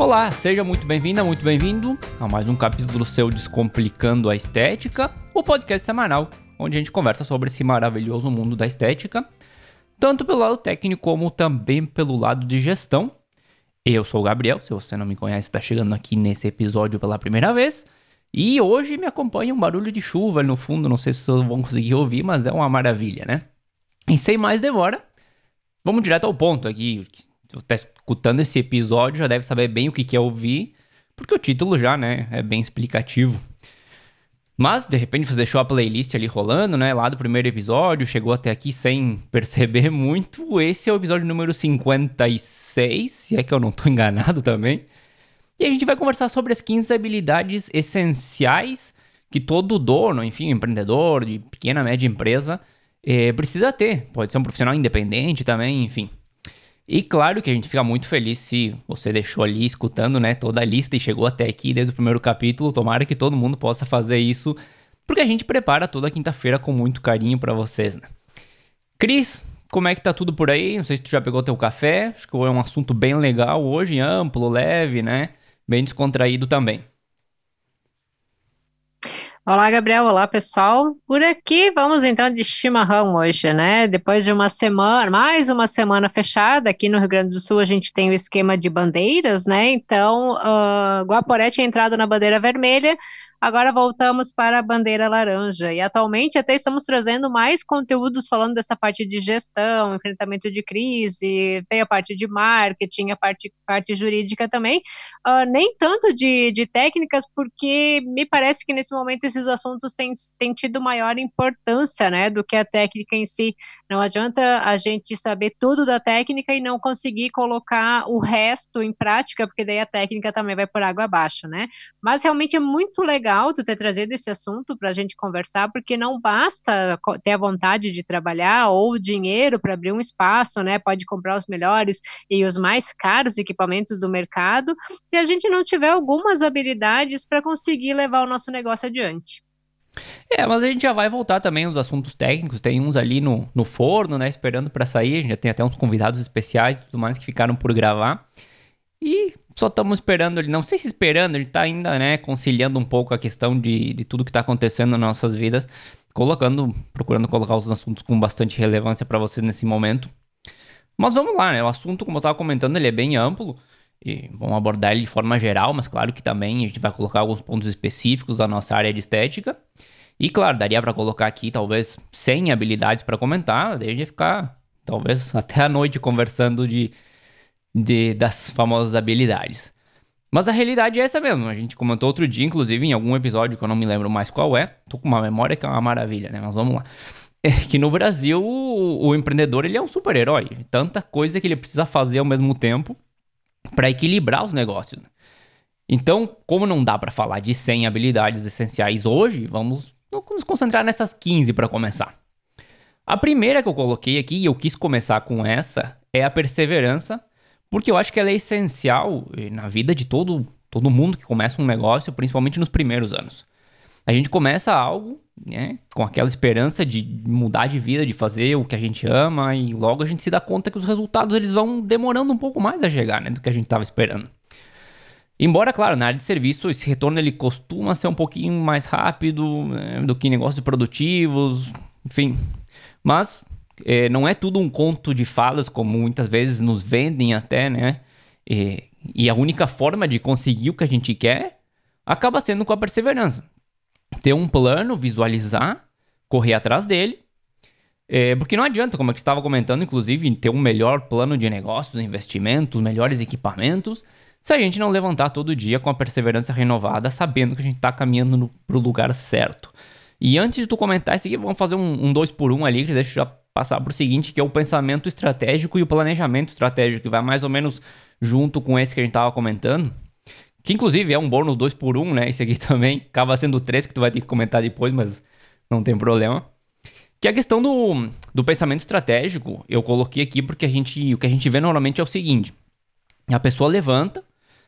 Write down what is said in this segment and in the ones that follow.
Olá, seja muito bem-vinda, muito bem-vindo a mais um capítulo seu Descomplicando a Estética, o podcast semanal onde a gente conversa sobre esse maravilhoso mundo da estética, tanto pelo lado técnico como também pelo lado de gestão. Eu sou o Gabriel, se você não me conhece, está chegando aqui nesse episódio pela primeira vez. E hoje me acompanha um barulho de chuva no fundo, não sei se vocês vão conseguir ouvir, mas é uma maravilha, né? E sem mais demora, vamos direto ao ponto aqui. Se você está escutando esse episódio, já deve saber bem o que é ouvir, porque o título já, né, é bem explicativo. Mas, de repente, você deixou a playlist ali rolando, né, lá do primeiro episódio, chegou até aqui sem perceber muito. Esse é o episódio número 56, se é que eu não estou enganado também. E a gente vai conversar sobre as 15 habilidades essenciais que todo dono, enfim, empreendedor de pequena, média empresa, eh, precisa ter. Pode ser um profissional independente também, enfim. E claro que a gente fica muito feliz se você deixou ali escutando, né, toda a lista e chegou até aqui desde o primeiro capítulo. Tomara que todo mundo possa fazer isso, porque a gente prepara toda quinta-feira com muito carinho para vocês, né? Cris, como é que tá tudo por aí? Não sei se tu já pegou teu café. Acho que é um assunto bem legal hoje, amplo, leve, né? Bem descontraído também. Olá, Gabriel. Olá, pessoal. Por aqui vamos então de chimarrão hoje, né? Depois de uma semana, mais uma semana fechada, aqui no Rio Grande do Sul a gente tem o esquema de bandeiras, né? Então, uh, Guaporé tinha entrado na bandeira vermelha, Agora voltamos para a bandeira laranja e atualmente até estamos trazendo mais conteúdos falando dessa parte de gestão, enfrentamento de crise, tem a parte de marketing, a parte, parte jurídica também, uh, nem tanto de, de técnicas, porque me parece que nesse momento esses assuntos têm, têm tido maior importância né, do que a técnica em si. Não adianta a gente saber tudo da técnica e não conseguir colocar o resto em prática, porque daí a técnica também vai por água abaixo, né? Mas realmente é muito legal tu ter trazido esse assunto para a gente conversar, porque não basta ter a vontade de trabalhar ou dinheiro para abrir um espaço, né? Pode comprar os melhores e os mais caros equipamentos do mercado, se a gente não tiver algumas habilidades para conseguir levar o nosso negócio adiante. É, mas a gente já vai voltar também aos assuntos técnicos. Tem uns ali no, no forno, né? Esperando para sair. A gente já tem até uns convidados especiais e tudo mais que ficaram por gravar. E só estamos esperando ali. Não sei se esperando, a gente tá ainda, né? Conciliando um pouco a questão de, de tudo que tá acontecendo nas nossas vidas. Colocando, procurando colocar os assuntos com bastante relevância para vocês nesse momento. Mas vamos lá, né? O assunto, como eu tava comentando, ele é bem amplo. E vamos abordar ele de forma geral, mas claro que também a gente vai colocar alguns pontos específicos da nossa área de estética. E claro, daria para colocar aqui talvez 100 habilidades para comentar, daí a gente ficar talvez até a noite conversando de, de das famosas habilidades. Mas a realidade é essa mesmo. A gente comentou outro dia, inclusive, em algum episódio que eu não me lembro mais qual é. Tô com uma memória que é uma maravilha, né? Mas vamos lá. É que no Brasil o, o empreendedor ele é um super-herói. Tanta coisa que ele precisa fazer ao mesmo tempo para equilibrar os negócios. Então, como não dá para falar de 100 habilidades essenciais hoje, vamos nos concentrar nessas 15 para começar. A primeira que eu coloquei aqui, e eu quis começar com essa, é a perseverança, porque eu acho que ela é essencial eh, na vida de todo, todo mundo que começa um negócio, principalmente nos primeiros anos. A gente começa algo, né, com aquela esperança de mudar de vida, de fazer o que a gente ama, e logo a gente se dá conta que os resultados eles vão demorando um pouco mais a chegar, né, do que a gente estava esperando. Embora, claro, na área de serviço esse retorno ele costuma ser um pouquinho mais rápido né, do que negócios produtivos, enfim. Mas é, não é tudo um conto de falas, como muitas vezes nos vendem até, né? E, e a única forma de conseguir o que a gente quer acaba sendo com a perseverança ter um plano, visualizar, correr atrás dele. É, porque não adianta, como eu estava comentando, inclusive, ter um melhor plano de negócios, investimentos, melhores equipamentos, se a gente não levantar todo dia com a perseverança renovada, sabendo que a gente está caminhando para o lugar certo. E antes de tu comentar isso aqui, vamos fazer um, um dois por um ali, que deixa eu já passar para o seguinte, que é o pensamento estratégico e o planejamento estratégico, que vai mais ou menos junto com esse que a gente estava comentando. Que inclusive é um bônus 2 por 1 um, né? Esse aqui também. Acaba sendo 3 que tu vai ter que comentar depois, mas não tem problema. Que a questão do, do pensamento estratégico, eu coloquei aqui porque a gente, o que a gente vê normalmente é o seguinte: a pessoa levanta,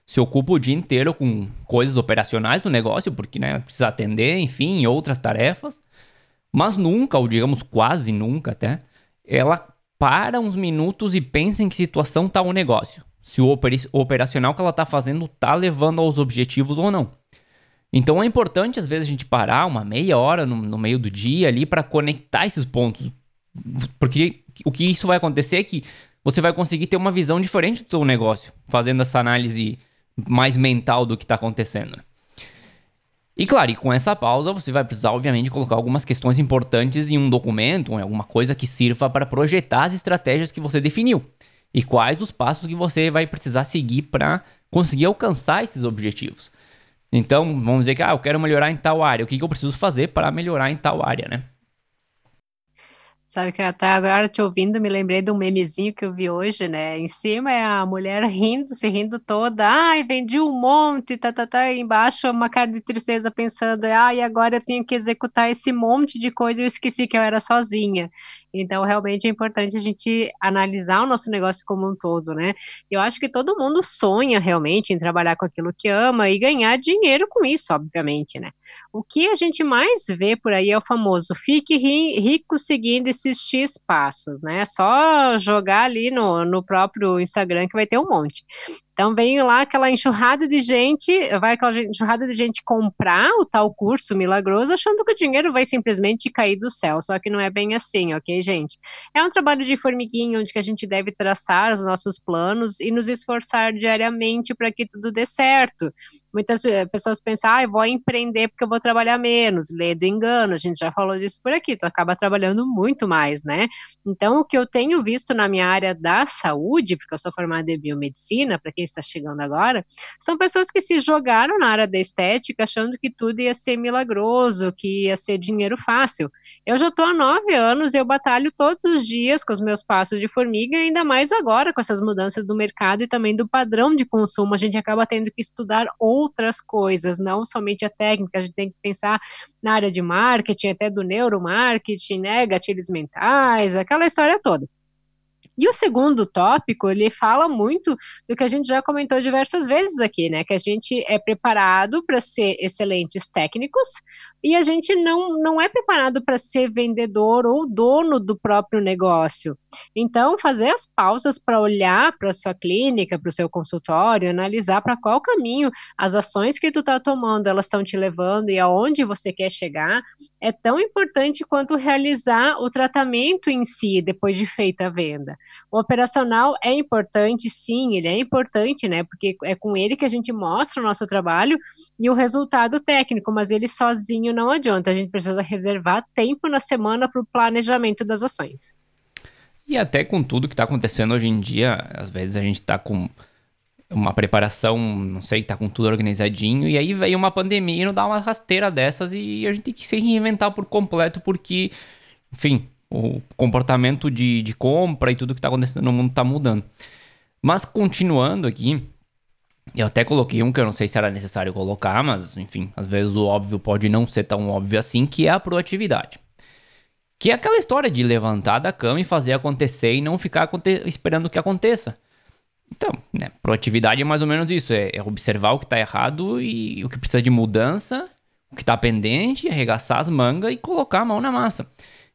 se ocupa o dia inteiro com coisas operacionais do negócio, porque né, precisa atender, enfim, outras tarefas, mas nunca, ou digamos quase nunca até, ela para uns minutos e pensa em que situação está o negócio. Se o, operacional que ela está fazendo está levando aos objetivos ou não. Então é importante, às vezes, a gente parar uma meia hora no, no meio do dia ali para conectar esses pontos. Porque o que isso vai acontecer é que você vai conseguir ter uma visão diferente do seu negócio, fazendo essa análise mais mental do que está acontecendo. E claro, e com essa pausa você vai precisar, obviamente, colocar algumas questões importantes em um documento, em alguma coisa que sirva para projetar as estratégias que você definiu e quais os passos que você vai precisar seguir para conseguir alcançar esses objetivos. Então, vamos dizer que ah, eu quero melhorar em tal área, o que, que eu preciso fazer para melhorar em tal área, né? Sabe que até agora te ouvindo, me lembrei de um memezinho que eu vi hoje, né? Em cima é a mulher rindo, se rindo toda. Ai, vendi um monte, tá, tá, tá. E embaixo uma cara de tristeza pensando, ai, agora eu tenho que executar esse monte de coisa eu esqueci que eu era sozinha. Então, realmente é importante a gente analisar o nosso negócio como um todo, né? Eu acho que todo mundo sonha realmente em trabalhar com aquilo que ama e ganhar dinheiro com isso, obviamente, né? O que a gente mais vê por aí é o famoso fique rico seguindo esses X passos, né? Só jogar ali no, no próprio Instagram que vai ter um monte. Então vem lá aquela enxurrada de gente, vai aquela enxurrada de gente comprar o tal curso milagroso, achando que o dinheiro vai simplesmente cair do céu. Só que não é bem assim, ok, gente? É um trabalho de formiguinha onde que a gente deve traçar os nossos planos e nos esforçar diariamente para que tudo dê certo. Muitas eh, pessoas pensam, ah, eu vou empreender porque eu vou trabalhar menos, lê do engano, a gente já falou disso por aqui, tu acaba trabalhando muito mais, né? Então, o que eu tenho visto na minha área da saúde, porque eu sou formada em biomedicina, para quem está chegando agora, são pessoas que se jogaram na área da estética achando que tudo ia ser milagroso, que ia ser dinheiro fácil. Eu já estou há nove anos eu batalho todos os dias com os meus passos de formiga, ainda mais agora com essas mudanças do mercado e também do padrão de consumo. A gente acaba tendo que estudar outras coisas, não somente a técnica, a gente tem que pensar na área de marketing, até do neuromarketing, né, gatilhos mentais, aquela história toda. E o segundo tópico, ele fala muito do que a gente já comentou diversas vezes aqui, né? Que a gente é preparado para ser excelentes técnicos, e a gente não, não é preparado para ser vendedor ou dono do próprio negócio. Então, fazer as pausas para olhar para a sua clínica, para o seu consultório, analisar para qual caminho as ações que tu está tomando, elas estão te levando e aonde você quer chegar, é tão importante quanto realizar o tratamento em si, depois de feita a venda. O operacional é importante, sim, ele é importante, né? Porque é com ele que a gente mostra o nosso trabalho e o resultado técnico, mas ele sozinho não adianta. A gente precisa reservar tempo na semana para o planejamento das ações. E até com tudo que está acontecendo hoje em dia, às vezes a gente está com uma preparação, não sei, tá com tudo organizadinho, e aí veio uma pandemia e não dá uma rasteira dessas e a gente tem que se reinventar por completo, porque, enfim, o comportamento de, de compra e tudo que está acontecendo no mundo está mudando. Mas continuando aqui, eu até coloquei um que eu não sei se era necessário colocar, mas enfim, às vezes o óbvio pode não ser tão óbvio assim, que é a proatividade. Que é aquela história de levantar da cama e fazer acontecer e não ficar esperando que aconteça. Então, né, proatividade é mais ou menos isso, é, é observar o que está errado e o que precisa de mudança, o que está pendente, arregaçar as mangas e colocar a mão na massa.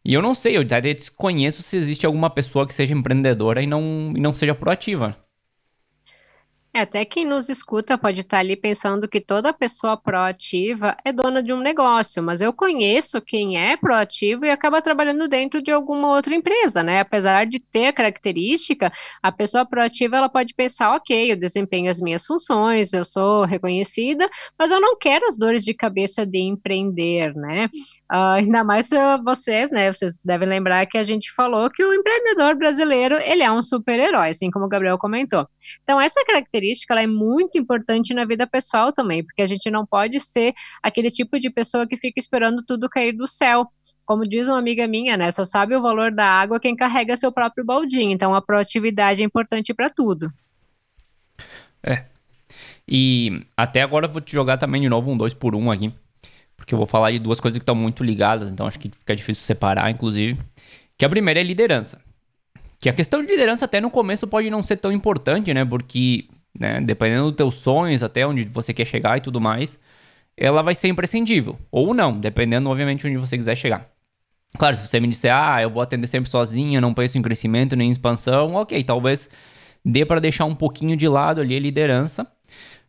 E eu não sei, eu até desconheço se existe alguma pessoa que seja empreendedora e não, e não seja proativa. É, até quem nos escuta pode estar ali pensando que toda pessoa proativa é dona de um negócio, mas eu conheço quem é proativo e acaba trabalhando dentro de alguma outra empresa, né? Apesar de ter a característica, a pessoa proativa ela pode pensar, ok, eu desempenho as minhas funções, eu sou reconhecida, mas eu não quero as dores de cabeça de empreender, né? Uh, ainda mais vocês, né? Vocês devem lembrar que a gente falou que o empreendedor brasileiro ele é um super-herói, assim como o Gabriel comentou. Então, essa característica ela é muito importante na vida pessoal também, porque a gente não pode ser aquele tipo de pessoa que fica esperando tudo cair do céu. Como diz uma amiga minha, né? Só sabe o valor da água quem carrega seu próprio baldinho. Então, a proatividade é importante para tudo. É. E até agora eu vou te jogar também de novo um dois por um aqui porque eu vou falar de duas coisas que estão muito ligadas, então acho que fica difícil separar, inclusive. Que a primeira é liderança. Que a questão de liderança até no começo pode não ser tão importante, né? Porque, né, dependendo dos teus sonhos, até onde você quer chegar e tudo mais, ela vai ser imprescindível. Ou não, dependendo, obviamente, onde você quiser chegar. Claro, se você me disser, ah, eu vou atender sempre sozinho, não penso em crescimento nem em expansão, ok, talvez dê para deixar um pouquinho de lado ali a liderança.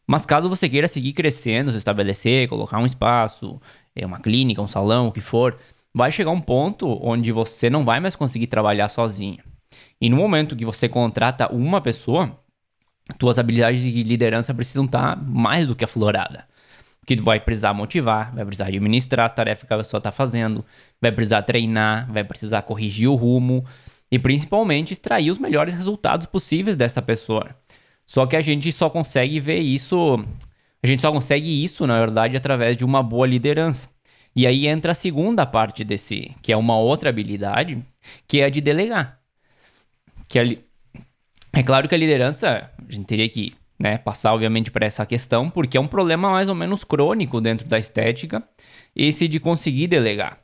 Mas caso você queira seguir crescendo, se estabelecer, colocar um espaço, é, uma clínica, um salão, o que for, vai chegar um ponto onde você não vai mais conseguir trabalhar sozinho. E no momento que você contrata uma pessoa, tuas habilidades de liderança precisam estar tá mais do que aflorada. Porque tu vai precisar motivar, vai precisar administrar as tarefas que a pessoa está fazendo, vai precisar treinar, vai precisar corrigir o rumo e principalmente extrair os melhores resultados possíveis dessa pessoa. Só que a gente só consegue ver isso, a gente só consegue isso, na verdade, através de uma boa liderança. E aí entra a segunda parte desse, que é uma outra habilidade, que é a de delegar. Que é, é claro que a liderança, a gente teria que né, passar, obviamente, para essa questão, porque é um problema mais ou menos crônico dentro da estética, esse de conseguir delegar.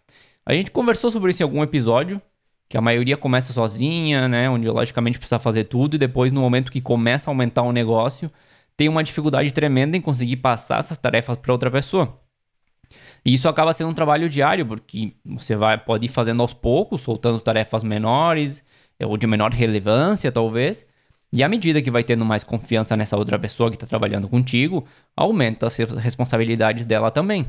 A gente conversou sobre isso em algum episódio, que a maioria começa sozinha, né? Onde logicamente precisa fazer tudo e depois no momento que começa a aumentar o negócio, tem uma dificuldade tremenda em conseguir passar essas tarefas para outra pessoa. E isso acaba sendo um trabalho diário, porque você vai pode ir fazendo aos poucos, soltando tarefas menores ou de menor relevância, talvez. E à medida que vai tendo mais confiança nessa outra pessoa que está trabalhando contigo, aumenta as responsabilidades dela também.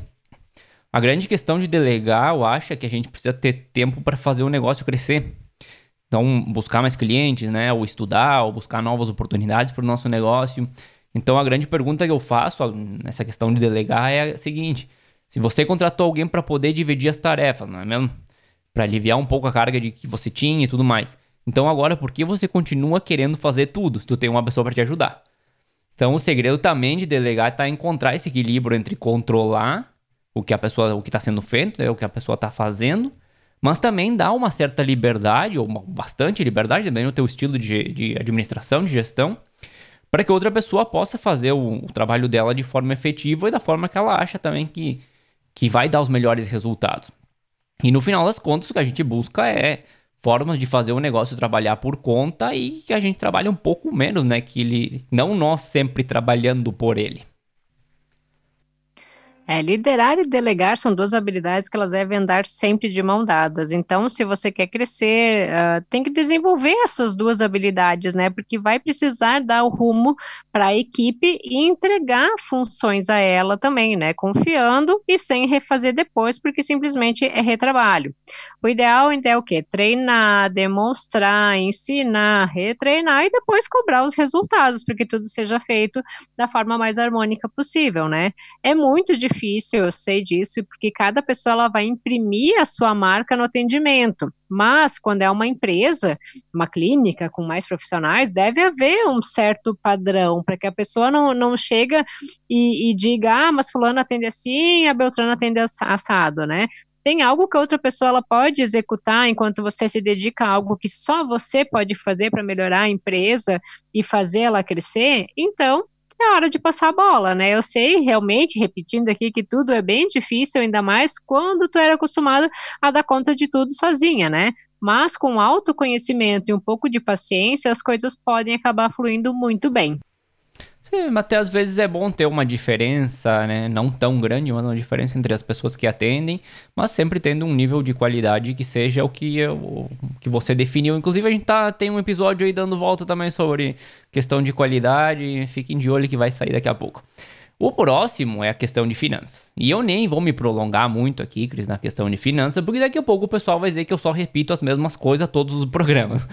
A grande questão de delegar, eu acho, é que a gente precisa ter tempo para fazer o negócio crescer. Então, buscar mais clientes, né? Ou estudar, ou buscar novas oportunidades para o nosso negócio. Então, a grande pergunta que eu faço nessa questão de delegar é a seguinte: se você contratou alguém para poder dividir as tarefas, não é mesmo? Para aliviar um pouco a carga de que você tinha e tudo mais. Então, agora, por que você continua querendo fazer tudo se tu tem uma pessoa para te ajudar? Então, o segredo também de delegar está encontrar esse equilíbrio entre controlar o que a pessoa, o que está sendo feito, né, o que a pessoa está fazendo, mas também dá uma certa liberdade, ou bastante liberdade, também no teu estilo de, de administração, de gestão, para que outra pessoa possa fazer o, o, trabalho dela de forma efetiva e da forma que ela acha também que, que vai dar os melhores resultados. E no final das contas, o que a gente busca é formas de fazer o negócio trabalhar por conta e que a gente trabalhe um pouco menos, né? Que ele, não nós sempre trabalhando por ele. É, liderar e delegar são duas habilidades que elas devem andar sempre de mão dadas. Então, se você quer crescer, uh, tem que desenvolver essas duas habilidades, né? Porque vai precisar dar o rumo para a equipe e entregar funções a ela também, né? Confiando e sem refazer depois, porque simplesmente é retrabalho. O ideal então é o quê? Treinar, demonstrar, ensinar, retreinar e depois cobrar os resultados, para que tudo seja feito da forma mais harmônica possível, né? É muito difícil difícil, eu sei disso, porque cada pessoa ela vai imprimir a sua marca no atendimento. Mas quando é uma empresa, uma clínica com mais profissionais, deve haver um certo padrão para que a pessoa não, não chega e, e diga, ah, mas fulano atende assim, a Beltrana atende assado, né? tem algo que outra pessoa ela pode executar enquanto você se dedica a algo que só você pode fazer para melhorar a empresa e fazer ela crescer, então é hora de passar a bola, né? Eu sei realmente, repetindo aqui, que tudo é bem difícil, ainda mais quando tu era acostumado a dar conta de tudo sozinha, né? Mas com autoconhecimento e um pouco de paciência, as coisas podem acabar fluindo muito bem. Sim, até às vezes é bom ter uma diferença, né? Não tão grande, mas uma diferença entre as pessoas que atendem, mas sempre tendo um nível de qualidade que seja o que, o que você definiu. Inclusive, a gente tá, tem um episódio aí dando volta também sobre questão de qualidade. Fiquem de olho que vai sair daqui a pouco. O próximo é a questão de finanças. E eu nem vou me prolongar muito aqui, Cris, na questão de finanças, porque daqui a pouco o pessoal vai dizer que eu só repito as mesmas coisas todos os programas.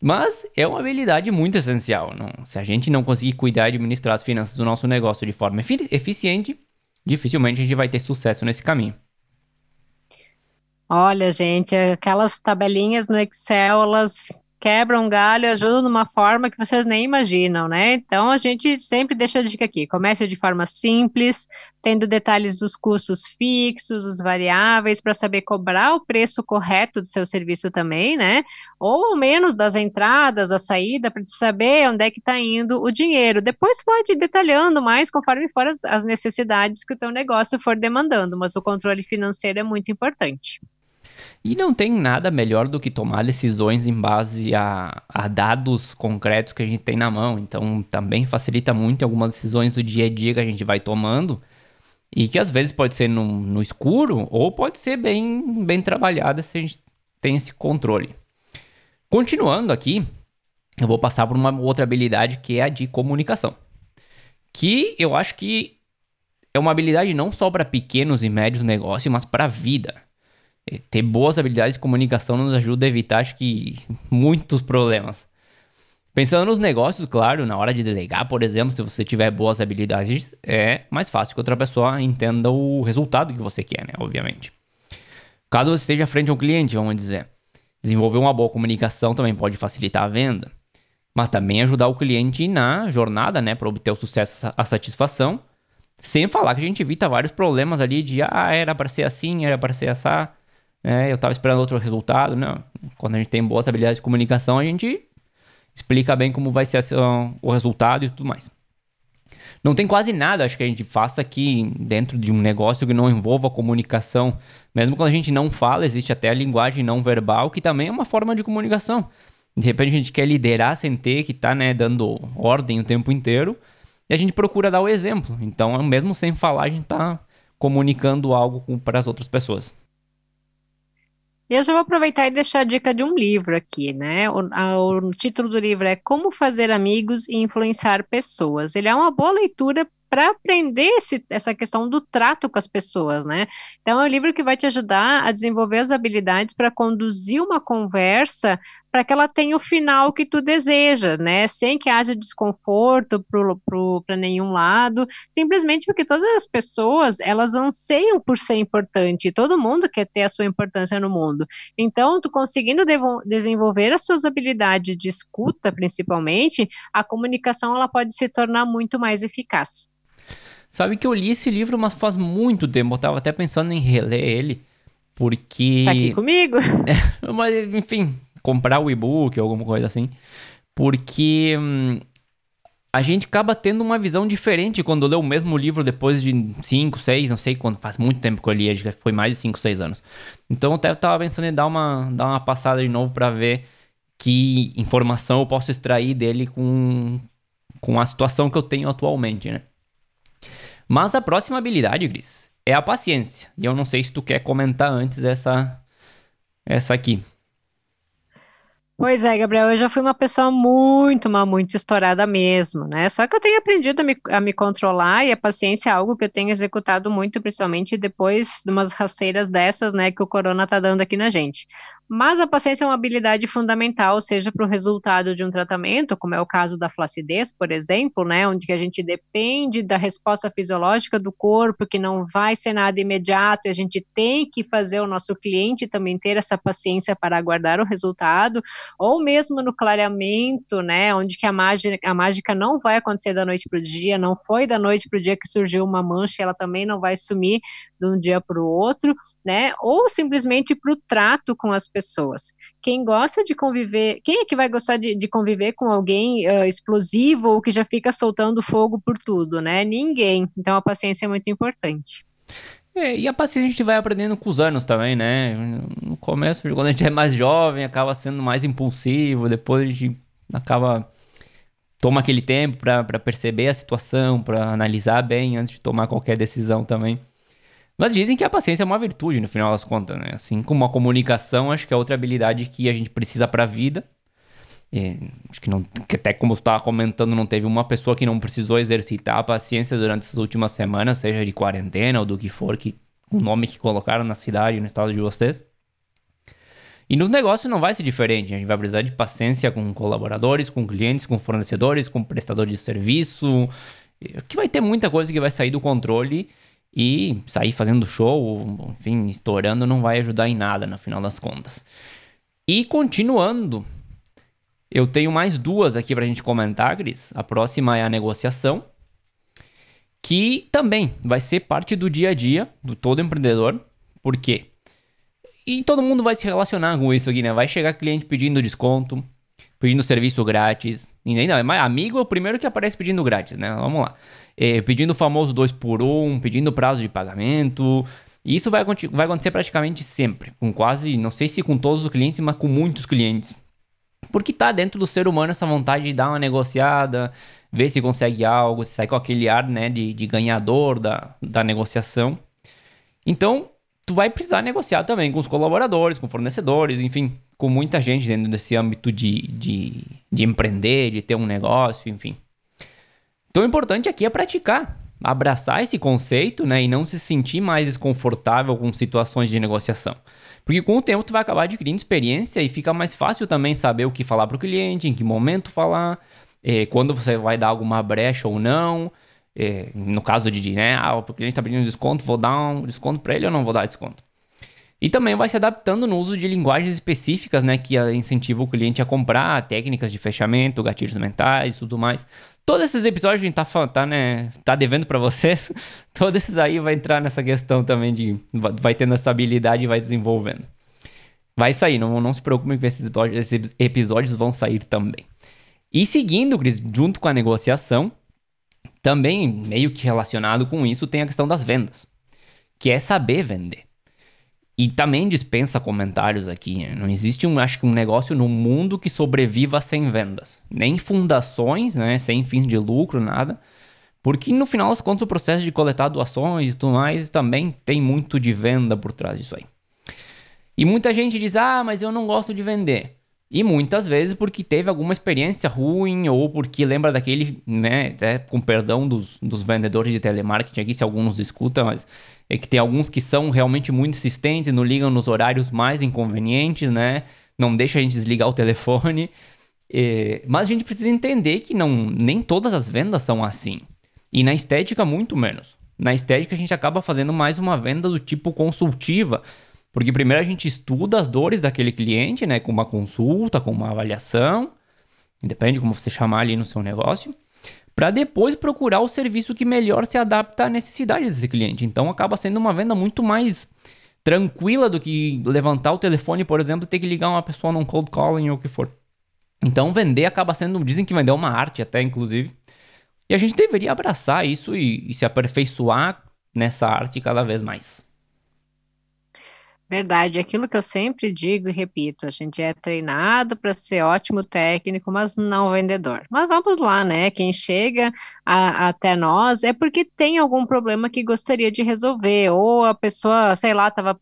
Mas é uma habilidade muito essencial. Não? Se a gente não conseguir cuidar e administrar as finanças do nosso negócio de forma eficiente, dificilmente a gente vai ter sucesso nesse caminho. Olha, gente, aquelas tabelinhas no Excel, elas quebram galho, ajudam de uma forma que vocês nem imaginam, né? Então a gente sempre deixa a dica aqui: comece de forma simples, tendo detalhes dos custos fixos, os variáveis, para saber cobrar o preço correto do seu serviço também, né? Ou ao menos das entradas, da saída, para saber onde é que está indo o dinheiro. Depois pode ir detalhando mais conforme for as, as necessidades que o teu negócio for demandando, mas o controle financeiro é muito importante. E não tem nada melhor do que tomar decisões em base a, a, dados concretos que a gente tem na mão. Então, também facilita muito algumas decisões do dia a dia que a gente vai tomando. E que às vezes pode ser no, no escuro ou pode ser bem, bem trabalhada se a gente tem esse controle. Continuando aqui, eu vou passar por uma outra habilidade que é a de comunicação. Que eu acho que é uma habilidade não só para pequenos e médios negócios, mas para a vida. Ter boas habilidades de comunicação nos ajuda a evitar, acho que, muitos problemas. Pensando nos negócios, claro, na hora de delegar, por exemplo, se você tiver boas habilidades, é mais fácil que outra pessoa entenda o resultado que você quer, né? Obviamente. Caso você esteja frente a um cliente, vamos dizer, desenvolver uma boa comunicação também pode facilitar a venda, mas também ajudar o cliente na jornada, né, para obter o sucesso, a satisfação, sem falar que a gente evita vários problemas ali de, ah, era para ser assim, era para ser assim, né? eu estava esperando outro resultado. Não, quando a gente tem boas habilidades de comunicação, a gente explica bem como vai ser o resultado e tudo mais. Não tem quase nada, acho que a gente faça aqui dentro de um negócio que não envolva comunicação. Mesmo quando a gente não fala, existe até a linguagem não verbal, que também é uma forma de comunicação. De repente a gente quer liderar sem ter que tá, né, dando ordem o tempo inteiro. E a gente procura dar o exemplo. Então, mesmo sem falar, a gente está comunicando algo para as outras pessoas. Eu já vou aproveitar e deixar a dica de um livro aqui, né? O, o título do livro é Como Fazer Amigos e Influenciar Pessoas. Ele é uma boa leitura para aprender esse, essa questão do trato com as pessoas, né? Então, é um livro que vai te ajudar a desenvolver as habilidades para conduzir uma conversa para que ela tenha o final que tu deseja, né? Sem que haja desconforto para nenhum lado, simplesmente porque todas as pessoas elas anseiam por ser importante, todo mundo quer ter a sua importância no mundo. Então, tu conseguindo desenvolver as suas habilidades de escuta, principalmente, a comunicação ela pode se tornar muito mais eficaz. Sabe que eu li esse livro, mas faz muito tempo, eu tava até pensando em reler ele, porque... Tá aqui comigo? É, mas, enfim, comprar o e-book ou alguma coisa assim. Porque hum, a gente acaba tendo uma visão diferente quando lê o mesmo livro depois de 5, 6, não sei quando, faz muito tempo que eu li, acho que foi mais de 5, 6 anos. Então eu até tava pensando em dar uma, dar uma passada de novo para ver que informação eu posso extrair dele com, com a situação que eu tenho atualmente, né? Mas a próxima habilidade, Gris, é a paciência. E eu não sei se tu quer comentar antes essa, essa aqui. Pois é, Gabriel, eu já fui uma pessoa muito, mas muito estourada mesmo, né? Só que eu tenho aprendido a me, a me controlar e a paciência é algo que eu tenho executado muito, principalmente depois de umas raceiras dessas, né, que o corona tá dando aqui na gente. Mas a paciência é uma habilidade fundamental, seja para o resultado de um tratamento, como é o caso da flacidez, por exemplo, né, onde a gente depende da resposta fisiológica do corpo, que não vai ser nada imediato, e a gente tem que fazer o nosso cliente também ter essa paciência para aguardar o resultado, ou mesmo no clareamento, né, onde que a mágica, a mágica não vai acontecer da noite para o dia, não foi da noite para o dia que surgiu uma mancha, ela também não vai sumir de um dia para o outro, né, ou simplesmente para o trato com as pessoas. Quem gosta de conviver, quem é que vai gostar de, de conviver com alguém uh, explosivo ou que já fica soltando fogo por tudo, né? Ninguém. Então a paciência é muito importante. É, e a paciência a gente vai aprendendo com os anos também, né? No começo, quando a gente é mais jovem, acaba sendo mais impulsivo, depois a gente acaba toma aquele tempo para perceber a situação, para analisar bem antes de tomar qualquer decisão também. Mas dizem que a paciência é uma virtude, no final das contas, né? Assim como a comunicação, acho que é outra habilidade que a gente precisa para a vida. E, acho que, não, que até como tu estava comentando, não teve uma pessoa que não precisou exercitar a paciência durante essas últimas semanas, seja de quarentena ou do que for, que o nome que colocaram na cidade, no estado de vocês. E nos negócios não vai ser diferente. A gente vai precisar de paciência com colaboradores, com clientes, com fornecedores, com prestadores de serviço. Que vai ter muita coisa que vai sair do controle e sair fazendo show, enfim, estourando, não vai ajudar em nada no final das contas. E continuando, eu tenho mais duas aqui pra gente comentar, Cris. A próxima é a negociação, que também vai ser parte do dia a dia do todo empreendedor. Por quê? E todo mundo vai se relacionar com isso aqui, né? Vai chegar cliente pedindo desconto, pedindo serviço grátis. E ainda, amigo é o primeiro que aparece pedindo grátis, né? Vamos lá é, pedindo o famoso 2 por 1 um, pedindo prazo de pagamento. E isso vai, vai acontecer praticamente sempre, com quase, não sei se com todos os clientes, mas com muitos clientes. Porque tá dentro do ser humano essa vontade de dar uma negociada, ver se consegue algo, se sai com aquele ar né, de, de ganhador da, da negociação. Então, tu vai precisar negociar também com os colaboradores, com fornecedores, enfim, com muita gente dentro desse âmbito de, de, de empreender, de ter um negócio, enfim. Então o importante aqui é praticar, abraçar esse conceito, né, e não se sentir mais desconfortável com situações de negociação. Porque com o tempo tu vai acabar adquirindo experiência e fica mais fácil também saber o que falar para o cliente, em que momento falar, eh, quando você vai dar alguma brecha ou não. Eh, no caso de, né, ah, o cliente está pedindo desconto, vou dar um desconto para ele ou não vou dar desconto. E também vai se adaptando no uso de linguagens específicas, né, que incentivam o cliente a comprar, técnicas de fechamento, gatilhos mentais tudo mais. Todos esses episódios que a gente tá, tá, né, tá devendo para vocês, todos esses aí vai entrar nessa questão também de vai tendo essa habilidade e vai desenvolvendo. Vai sair, não, não se preocupem com esses esses episódios vão sair também. E seguindo, Cris, junto com a negociação, também meio que relacionado com isso, tem a questão das vendas, que é saber vender. E também dispensa comentários aqui. Né? Não existe, um, acho que, um negócio no mundo que sobreviva sem vendas. Nem fundações, né? Sem fins de lucro, nada. Porque no final das contas, o processo de coletar doações e tudo mais também tem muito de venda por trás disso aí. E muita gente diz: ah, mas eu não gosto de vender. E muitas vezes porque teve alguma experiência ruim ou porque lembra daquele, né, até com perdão dos, dos vendedores de telemarketing aqui, se alguns escutam, mas é que tem alguns que são realmente muito insistentes, não ligam nos horários mais inconvenientes, né? Não deixa a gente desligar o telefone. É, mas a gente precisa entender que não, nem todas as vendas são assim. E na estética, muito menos. Na estética, a gente acaba fazendo mais uma venda do tipo consultiva. Porque primeiro a gente estuda as dores daquele cliente, né? Com uma consulta, com uma avaliação. Depende de como você chamar ali no seu negócio para depois procurar o serviço que melhor se adapta à necessidade desse cliente. Então acaba sendo uma venda muito mais tranquila do que levantar o telefone, por exemplo, e ter que ligar uma pessoa num cold calling ou o que for. Então vender acaba sendo, dizem que vender é uma arte até, inclusive. E a gente deveria abraçar isso e, e se aperfeiçoar nessa arte cada vez mais. Verdade, aquilo que eu sempre digo e repito, a gente é treinado para ser ótimo técnico, mas não vendedor. Mas vamos lá, né? Quem chega a, até nós é porque tem algum problema que gostaria de resolver, ou a pessoa, sei lá, estava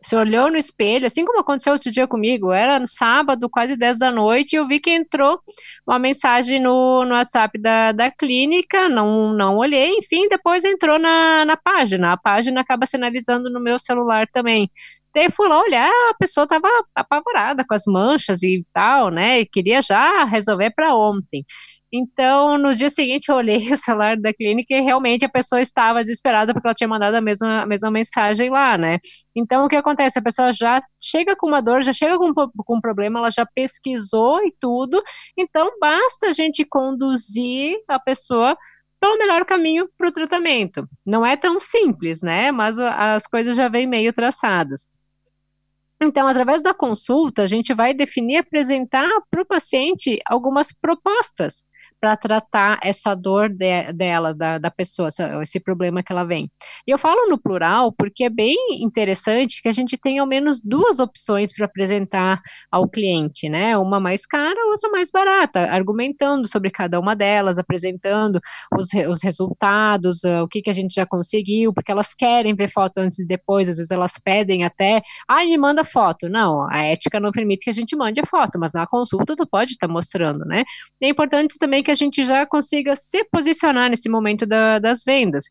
se olhou no espelho, assim como aconteceu outro dia comigo, era sábado, quase 10 da noite, e eu vi que entrou uma mensagem no, no WhatsApp da, da clínica, não, não olhei, enfim, depois entrou na, na página, a página acaba sinalizando no meu celular também. Daí fui lá olhar, a pessoa estava apavorada com as manchas e tal, né? E queria já resolver para ontem. Então, no dia seguinte, eu olhei o celular da clínica e realmente a pessoa estava desesperada porque ela tinha mandado a mesma, a mesma mensagem lá, né? Então, o que acontece? A pessoa já chega com uma dor, já chega com, com um problema, ela já pesquisou e tudo. Então, basta a gente conduzir a pessoa pelo melhor caminho para o tratamento. Não é tão simples, né? Mas as coisas já vêm meio traçadas. Então, através da consulta, a gente vai definir e apresentar para o paciente algumas propostas para tratar essa dor de, dela, da, da pessoa, essa, esse problema que ela vem. E eu falo no plural porque é bem interessante que a gente tenha ao menos duas opções para apresentar ao cliente, né? Uma mais cara, outra mais barata, argumentando sobre cada uma delas, apresentando os, os resultados, uh, o que, que a gente já conseguiu, porque elas querem ver foto antes e depois, às vezes elas pedem até, ai, ah, me manda foto. Não, a ética não permite que a gente mande a foto, mas na consulta tu pode estar tá mostrando, né? E é importante também que a gente já consiga se posicionar nesse momento da, das vendas.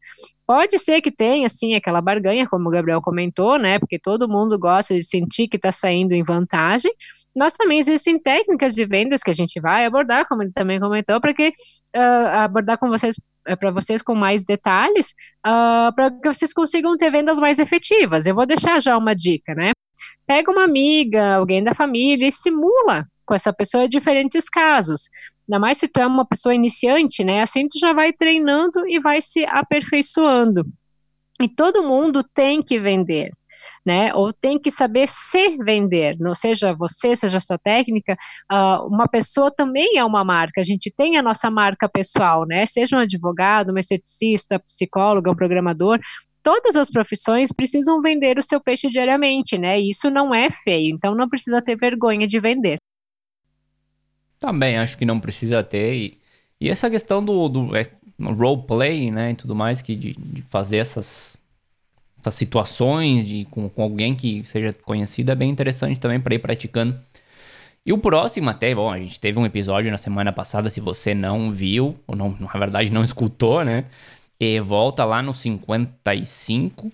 Pode ser que tenha, sim, aquela barganha, como o Gabriel comentou, né? Porque todo mundo gosta de sentir que está saindo em vantagem, mas também existem técnicas de vendas que a gente vai abordar, como ele também comentou, para que uh, abordar com vocês eh, para vocês com mais detalhes, uh, para que vocês consigam ter vendas mais efetivas. Eu vou deixar já uma dica, né? Pega uma amiga, alguém da família e simula com essa pessoa diferentes casos. Ainda mais se tu é uma pessoa iniciante, né? Assim tu já vai treinando e vai se aperfeiçoando. E todo mundo tem que vender. Né, ou tem que saber se vender, não seja você, seja sua técnica, uh, uma pessoa também é uma marca, a gente tem a nossa marca pessoal, né, seja um advogado, um esteticista, psicólogo, um programador, todas as profissões precisam vender o seu peixe diariamente, né, isso não é feio, então não precisa ter vergonha de vender. Também acho que não precisa ter. E, e essa questão do, do é, roleplay, né, e tudo mais, que de, de fazer essas, essas situações de, com, com alguém que seja conhecido é bem interessante também para ir praticando. E o próximo até, bom, a gente teve um episódio na semana passada, se você não viu, ou não, na verdade não escutou, né? E volta lá no 55,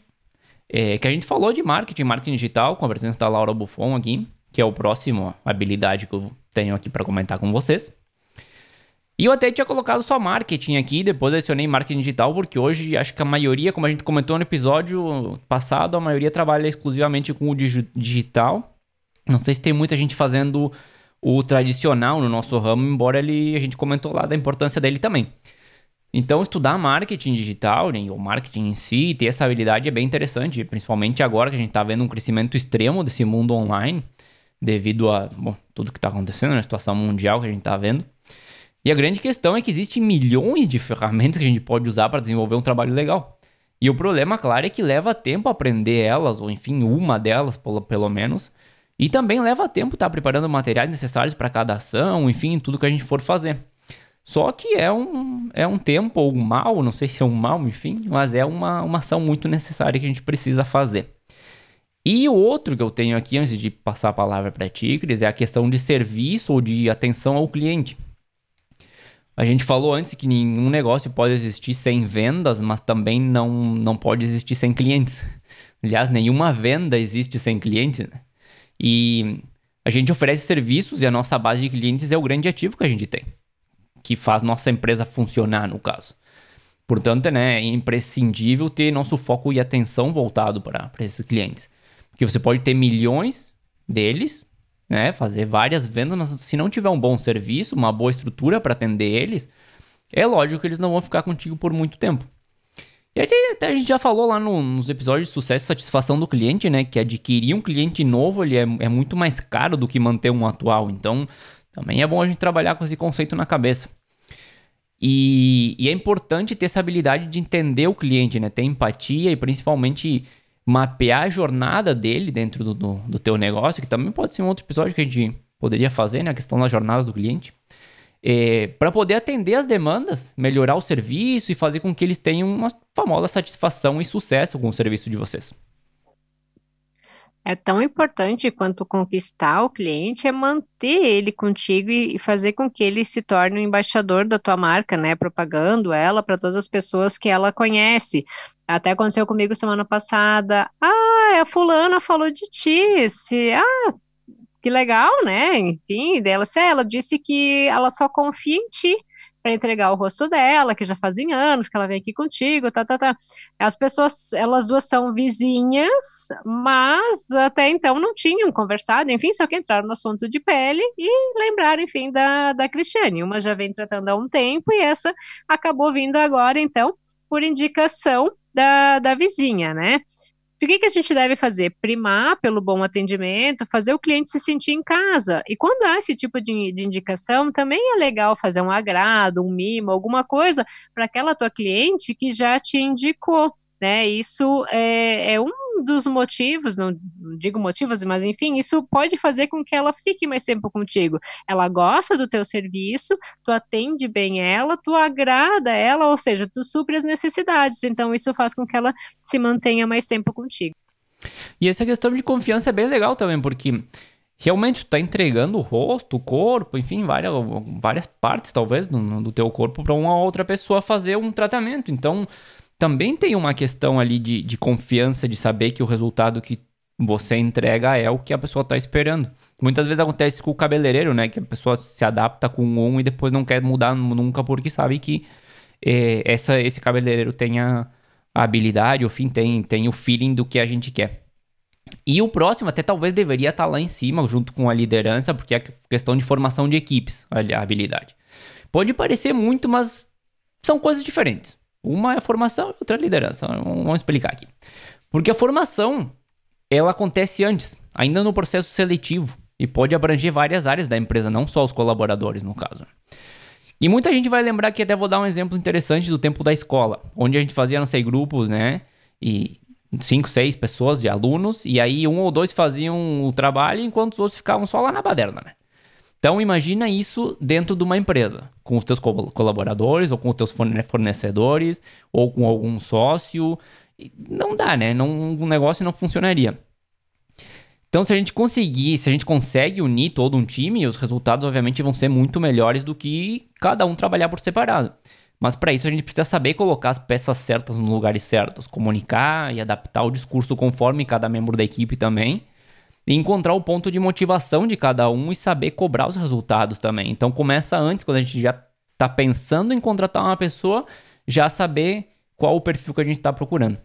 é, que a gente falou de marketing, marketing digital, com a presença da Laura Buffon aqui, que é o próximo habilidade que eu tenho aqui para comentar com vocês. E eu até tinha colocado só marketing aqui, depois adicionei marketing digital, porque hoje acho que a maioria, como a gente comentou no episódio passado, a maioria trabalha exclusivamente com o digital. Não sei se tem muita gente fazendo o tradicional no nosso ramo, embora ele, a gente comentou lá da importância dele também. Então, estudar marketing digital, né, ou marketing em si, ter essa habilidade é bem interessante, principalmente agora que a gente está vendo um crescimento extremo desse mundo online, devido a bom, tudo que está acontecendo na situação mundial que a gente está vendo. E a grande questão é que existem milhões de ferramentas que a gente pode usar para desenvolver um trabalho legal. E o problema, claro, é que leva tempo aprender elas, ou enfim, uma delas, pelo menos. E também leva tempo estar tá preparando materiais necessários para cada ação, enfim, tudo que a gente for fazer. Só que é um, é um tempo ou um mal, não sei se é um mal, enfim, mas é uma, uma ação muito necessária que a gente precisa fazer. E o outro que eu tenho aqui, antes de passar a palavra para ti, Cris, é a questão de serviço ou de atenção ao cliente. A gente falou antes que nenhum negócio pode existir sem vendas, mas também não, não pode existir sem clientes. Aliás, nenhuma venda existe sem clientes. Né? E a gente oferece serviços e a nossa base de clientes é o grande ativo que a gente tem, que faz nossa empresa funcionar, no caso. Portanto, né, é imprescindível ter nosso foco e atenção voltado para esses clientes. Porque você pode ter milhões deles, né? Fazer várias vendas, mas se não tiver um bom serviço, uma boa estrutura para atender eles, é lógico que eles não vão ficar contigo por muito tempo. E até a gente já falou lá no, nos episódios de sucesso e satisfação do cliente, né? Que adquirir um cliente novo ele é, é muito mais caro do que manter um atual. Então, também é bom a gente trabalhar com esse conceito na cabeça. E, e, é importante ter essa habilidade de entender o cliente, né? Ter empatia e principalmente mapear a jornada dele dentro do, do, do, teu negócio, que também pode ser um outro episódio que a gente poderia fazer, né? A questão da jornada do cliente. É, para poder atender as demandas, melhorar o serviço e fazer com que eles tenham uma famosa satisfação e sucesso com o serviço de vocês. É tão importante quanto conquistar o cliente é manter ele contigo e fazer com que ele se torne um embaixador da tua marca, né? Propagando ela para todas as pessoas que ela conhece. Até aconteceu comigo semana passada. Ah, a fulana falou de ti. Se, ah, que legal, né? Enfim, dela, se ela disse que ela só confia em ti para entregar o rosto dela, que já fazem anos que ela vem aqui contigo, tá, tá, tá. As pessoas, elas duas são vizinhas, mas até então não tinham conversado, enfim, só que entraram no assunto de pele e lembraram, enfim, da, da Cristiane. Uma já vem tratando há um tempo e essa acabou vindo agora, então, por indicação da, da vizinha, né? O que, que a gente deve fazer? Primar pelo bom atendimento, fazer o cliente se sentir em casa. E quando há esse tipo de, de indicação, também é legal fazer um agrado, um mimo, alguma coisa para aquela tua cliente que já te indicou. Né? Isso é, é um dos motivos, não digo motivos, mas enfim, isso pode fazer com que ela fique mais tempo contigo. Ela gosta do teu serviço, tu atende bem ela, tu agrada ela, ou seja, tu supre as necessidades. Então, isso faz com que ela se mantenha mais tempo contigo. E essa questão de confiança é bem legal também, porque realmente tu tá entregando o rosto, o corpo, enfim, várias, várias partes, talvez, do, do teu corpo para uma outra pessoa fazer um tratamento. Então, também tem uma questão ali de, de confiança, de saber que o resultado que você entrega é o que a pessoa está esperando. Muitas vezes acontece com o cabeleireiro, né? Que a pessoa se adapta com um e depois não quer mudar nunca porque sabe que é, essa, esse cabeleireiro tem a, a habilidade, o fim, tem, tem o feeling do que a gente quer. E o próximo até talvez deveria estar tá lá em cima, junto com a liderança, porque é questão de formação de equipes, a habilidade. Pode parecer muito, mas são coisas diferentes. Uma é a formação e outra é a liderança. Vamos explicar aqui. Porque a formação, ela acontece antes, ainda no processo seletivo, e pode abranger várias áreas da empresa, não só os colaboradores, no caso. E muita gente vai lembrar que até vou dar um exemplo interessante do tempo da escola, onde a gente fazia, não sei, grupos, né? E cinco, seis pessoas de alunos, e aí um ou dois faziam o trabalho, enquanto os outros ficavam só lá na baderna, né? Então imagina isso dentro de uma empresa, com os teus colaboradores, ou com os teus fornecedores, ou com algum sócio. Não dá, né? Não, um negócio não funcionaria. Então, se a gente conseguir, se a gente consegue unir todo um time, os resultados, obviamente, vão ser muito melhores do que cada um trabalhar por separado. Mas para isso a gente precisa saber colocar as peças certas nos lugares certos, comunicar e adaptar o discurso conforme cada membro da equipe também, encontrar o ponto de motivação de cada um e saber cobrar os resultados também. Então começa antes, quando a gente já está pensando em contratar uma pessoa, já saber qual o perfil que a gente está procurando.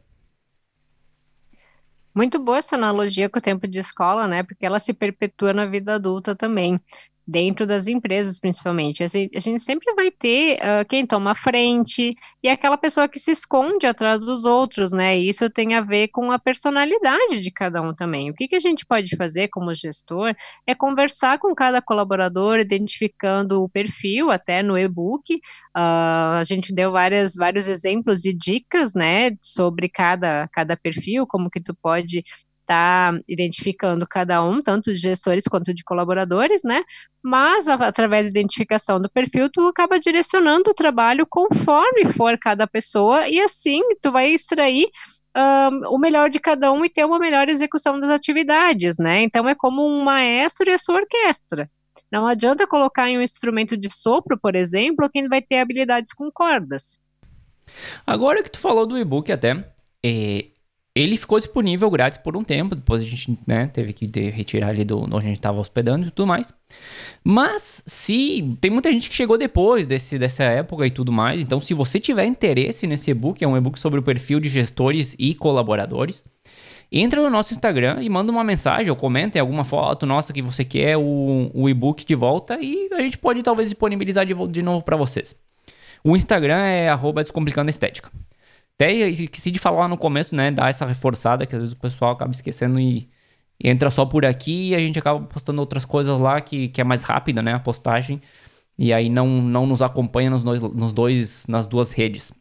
Muito boa essa analogia com o tempo de escola, né? Porque ela se perpetua na vida adulta também dentro das empresas, principalmente. Assim, a gente sempre vai ter uh, quem toma frente e aquela pessoa que se esconde atrás dos outros, né? Isso tem a ver com a personalidade de cada um também. O que, que a gente pode fazer como gestor é conversar com cada colaborador, identificando o perfil, até no e-book. Uh, a gente deu várias, vários exemplos e dicas, né, sobre cada, cada perfil, como que tu pode está identificando cada um, tanto de gestores quanto de colaboradores, né? Mas através da identificação do perfil, tu acaba direcionando o trabalho conforme for cada pessoa, e assim tu vai extrair um, o melhor de cada um e ter uma melhor execução das atividades, né? Então é como um maestro e a sua orquestra. Não adianta colocar em um instrumento de sopro, por exemplo, quem vai ter habilidades com cordas. Agora que tu falou do e-book até, é, ele ficou disponível grátis por um tempo, depois a gente né, teve que retirar ali do onde a gente estava hospedando e tudo mais. Mas se tem muita gente que chegou depois desse, dessa época e tudo mais, então se você tiver interesse nesse e-book, é um e-book sobre o perfil de gestores e colaboradores, entra no nosso Instagram e manda uma mensagem ou comenta em alguma foto nossa que você quer o, o e-book de volta e a gente pode talvez disponibilizar de, de novo para vocês. O Instagram é Descomplicando Estética. Até esqueci de falar lá no começo, né? Dar essa reforçada que às vezes o pessoal acaba esquecendo e, e entra só por aqui e a gente acaba postando outras coisas lá que, que é mais rápida, né? A postagem. E aí não, não nos acompanha nos dois, nos dois, nas duas redes.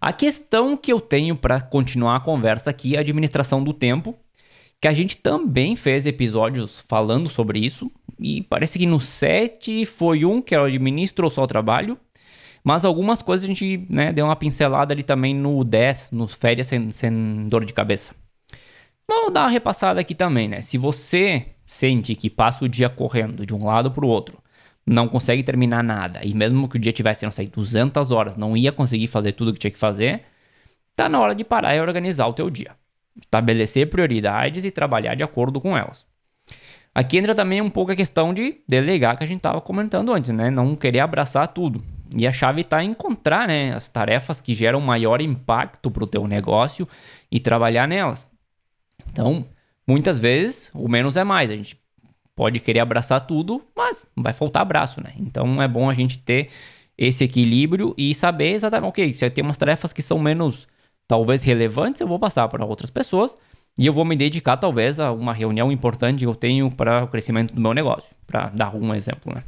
A questão que eu tenho para continuar a conversa aqui é a administração do tempo, que a gente também fez episódios falando sobre isso, e parece que no 7 foi um que eu administro só o trabalho, mas algumas coisas a gente né, deu uma pincelada ali também no 10, nos férias sem, sem dor de cabeça. Vamos dar uma repassada aqui também, né? Se você sente que passa o dia correndo de um lado para o outro, não consegue terminar nada, e mesmo que o dia tivesse, não sei, 200 horas, não ia conseguir fazer tudo que tinha que fazer, tá na hora de parar e organizar o teu dia. Estabelecer prioridades e trabalhar de acordo com elas. Aqui entra também um pouco a questão de delegar que a gente estava comentando antes, né? Não querer abraçar tudo. E a chave está em encontrar né, as tarefas que geram maior impacto para o teu negócio e trabalhar nelas. Então, muitas vezes, o menos é mais. A gente pode querer abraçar tudo, mas vai faltar abraço, né? Então, é bom a gente ter esse equilíbrio e saber exatamente, ok, se tem umas tarefas que são menos, talvez, relevantes, eu vou passar para outras pessoas e eu vou me dedicar, talvez, a uma reunião importante que eu tenho para o crescimento do meu negócio, para dar um exemplo, né?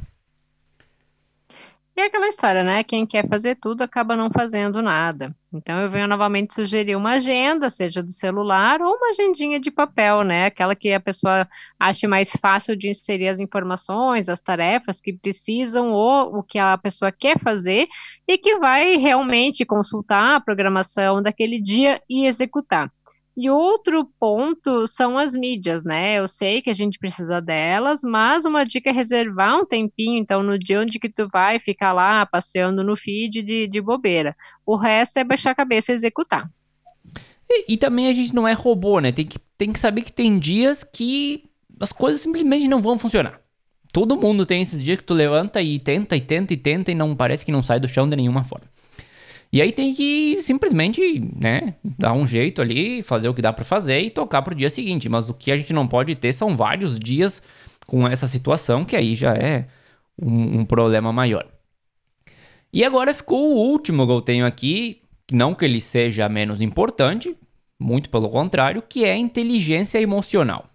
É aquela história, né? Quem quer fazer tudo acaba não fazendo nada. Então eu venho novamente sugerir uma agenda, seja do celular ou uma agendinha de papel, né? Aquela que a pessoa ache mais fácil de inserir as informações, as tarefas que precisam ou o que a pessoa quer fazer e que vai realmente consultar a programação daquele dia e executar. E outro ponto são as mídias, né? Eu sei que a gente precisa delas, mas uma dica é reservar um tempinho, então, no dia onde que tu vai ficar lá passeando no feed de, de bobeira. O resto é baixar a cabeça e executar. E, e, também a gente não é robô, né? Tem que, tem que saber que tem dias que as coisas simplesmente não vão funcionar. Todo mundo tem esses dias que tu levanta e tenta e tenta e tenta e não parece que não sai do chão de nenhuma forma. E aí tem que simplesmente, né, dar um jeito ali, fazer o que dá para fazer e tocar pro dia seguinte. Mas o que a gente não pode ter são vários dias com essa situação, que aí já é um, um problema maior. E agora ficou o último que eu tenho aqui, não que ele seja menos importante, muito pelo contrário, que é a inteligência emocional.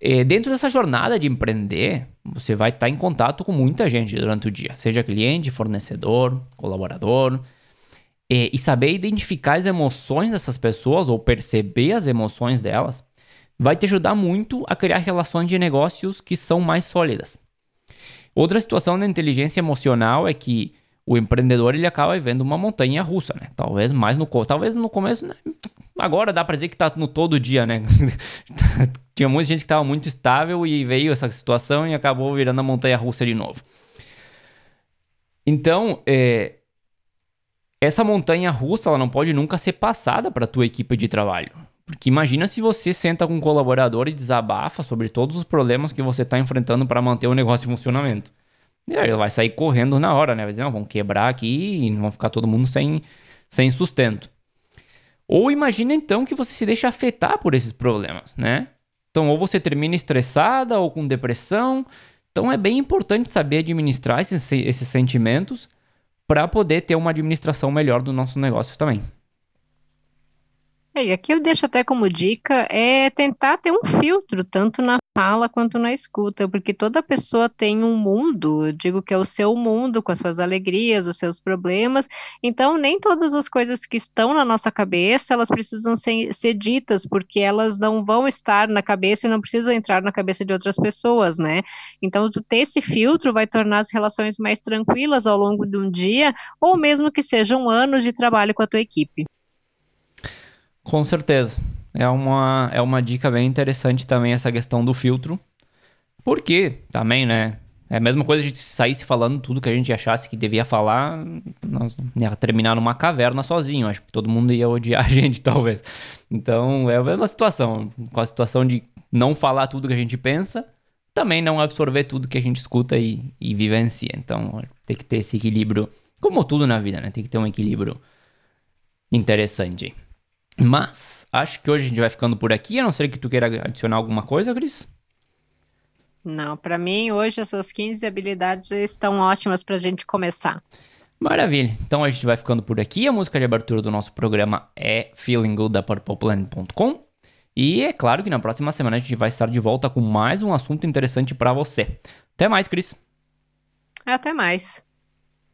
E dentro dessa jornada de empreender, você vai estar em contato com muita gente durante o dia, seja cliente, fornecedor, colaborador. E, e saber identificar as emoções dessas pessoas ou perceber as emoções delas vai te ajudar muito a criar relações de negócios que são mais sólidas. Outra situação da inteligência emocional é que o empreendedor ele acaba vivendo uma montanha russa, né? Talvez mais no talvez no começo, né? agora dá para dizer que tá no todo dia, né? tinha muita gente que estava muito estável e veio essa situação e acabou virando a montanha russa de novo. Então, é, essa montanha russa ela não pode nunca ser passada para a tua equipe de trabalho. Porque imagina se você senta com um colaborador e desabafa sobre todos os problemas que você está enfrentando para manter o negócio em funcionamento. E aí ele vai sair correndo na hora, né? Vai dizer, não, vão quebrar aqui e vão ficar todo mundo sem, sem sustento. Ou imagina então que você se deixa afetar por esses problemas, né? Então, ou você termina estressada ou com depressão. Então, é bem importante saber administrar esses, esses sentimentos para poder ter uma administração melhor do nosso negócio também. É, e aqui eu deixo até como dica é tentar ter um filtro, tanto na fala quanto na escuta, porque toda pessoa tem um mundo, eu digo que é o seu mundo, com as suas alegrias, os seus problemas, então nem todas as coisas que estão na nossa cabeça, elas precisam ser, ser ditas, porque elas não vão estar na cabeça e não precisam entrar na cabeça de outras pessoas, né? Então, ter esse filtro vai tornar as relações mais tranquilas ao longo de um dia, ou mesmo que sejam anos de trabalho com a tua equipe. Com certeza. É uma, é uma dica bem interessante também essa questão do filtro. Porque também, né? É a mesma coisa a gente saísse falando tudo que a gente achasse que devia falar, nós ia terminar numa caverna sozinho. Acho que todo mundo ia odiar a gente, talvez. Então, é a mesma situação. Com a situação de não falar tudo que a gente pensa, também não absorver tudo que a gente escuta e, e vivencia. Então, tem que ter esse equilíbrio, como tudo na vida, né? Tem que ter um equilíbrio interessante. Mas acho que hoje a gente vai ficando por aqui, a não ser que tu queira adicionar alguma coisa, Cris. Não, para mim hoje essas 15 habilidades estão ótimas para a gente começar. Maravilha. Então a gente vai ficando por aqui. A música de abertura do nosso programa é Feeling Good da PurplePlanet.com. E é claro que na próxima semana a gente vai estar de volta com mais um assunto interessante para você. Até mais, Cris. Até mais.